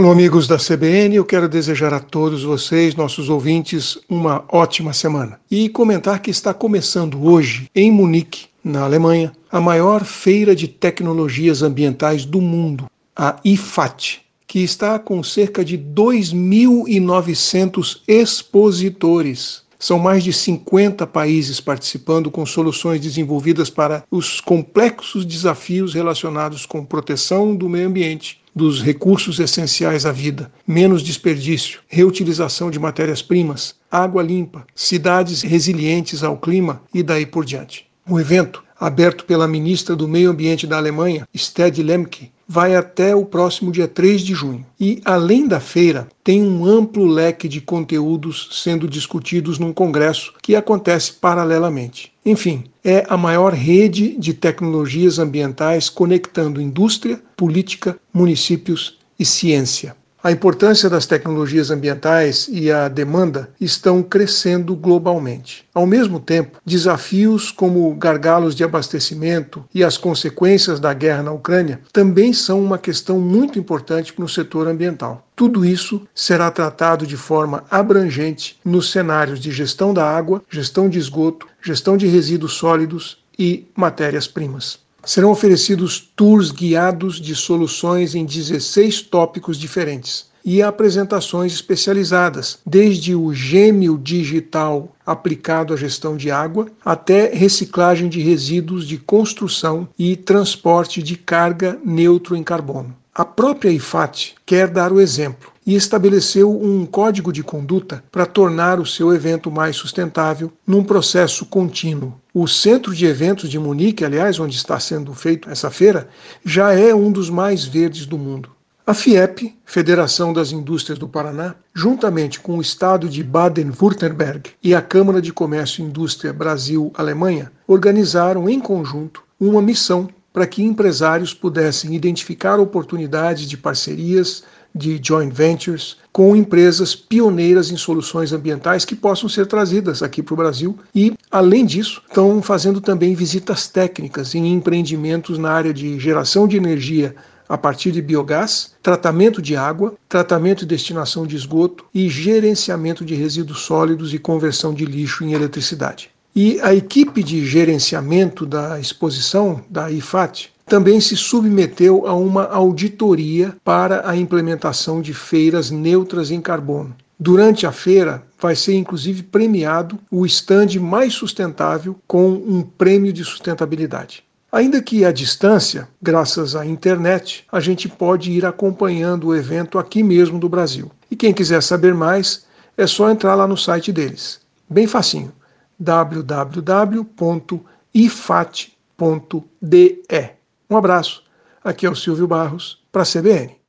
Alô, amigos da CBN, eu quero desejar a todos vocês, nossos ouvintes, uma ótima semana. E comentar que está começando hoje, em Munique, na Alemanha, a maior feira de tecnologias ambientais do mundo, a IFAT, que está com cerca de 2.900 expositores. São mais de 50 países participando com soluções desenvolvidas para os complexos desafios relacionados com proteção do meio ambiente dos recursos essenciais à vida, menos desperdício, reutilização de matérias-primas, água limpa, cidades resilientes ao clima e daí por diante. O evento, aberto pela ministra do Meio Ambiente da Alemanha, Sted Lemke, vai até o próximo dia 3 de junho. E, além da feira, tem um amplo leque de conteúdos sendo discutidos num congresso que acontece paralelamente. Enfim, é a maior rede de tecnologias ambientais conectando indústria, política, municípios e ciência. A importância das tecnologias ambientais e a demanda estão crescendo globalmente. Ao mesmo tempo, desafios como gargalos de abastecimento e as consequências da guerra na Ucrânia também são uma questão muito importante para o setor ambiental. Tudo isso será tratado de forma abrangente nos cenários de gestão da água, gestão de esgoto, gestão de resíduos sólidos e matérias-primas. Serão oferecidos tours guiados de soluções em 16 tópicos diferentes e apresentações especializadas, desde o gêmeo digital aplicado à gestão de água até reciclagem de resíduos de construção e transporte de carga neutro em carbono. A própria IFAT quer dar o exemplo e estabeleceu um código de conduta para tornar o seu evento mais sustentável num processo contínuo. O centro de eventos de Munique, aliás, onde está sendo feita essa feira, já é um dos mais verdes do mundo. A FIEP, Federação das Indústrias do Paraná, juntamente com o Estado de Baden-Württemberg e a Câmara de Comércio e Indústria Brasil-Alemanha, organizaram em conjunto uma missão para que empresários pudessem identificar oportunidades de parcerias, de joint ventures com empresas pioneiras em soluções ambientais que possam ser trazidas aqui para o Brasil. E, além disso, estão fazendo também visitas técnicas em empreendimentos na área de geração de energia a partir de biogás, tratamento de água, tratamento e destinação de esgoto e gerenciamento de resíduos sólidos e conversão de lixo em eletricidade. E a equipe de gerenciamento da exposição da IFAT também se submeteu a uma auditoria para a implementação de feiras neutras em carbono. Durante a feira, vai ser inclusive premiado o estande mais sustentável com um prêmio de sustentabilidade. Ainda que à distância, graças à internet, a gente pode ir acompanhando o evento aqui mesmo do Brasil. E quem quiser saber mais, é só entrar lá no site deles. Bem facinho. www.ifat.de um abraço. Aqui é o Silvio Barros, para a CBN.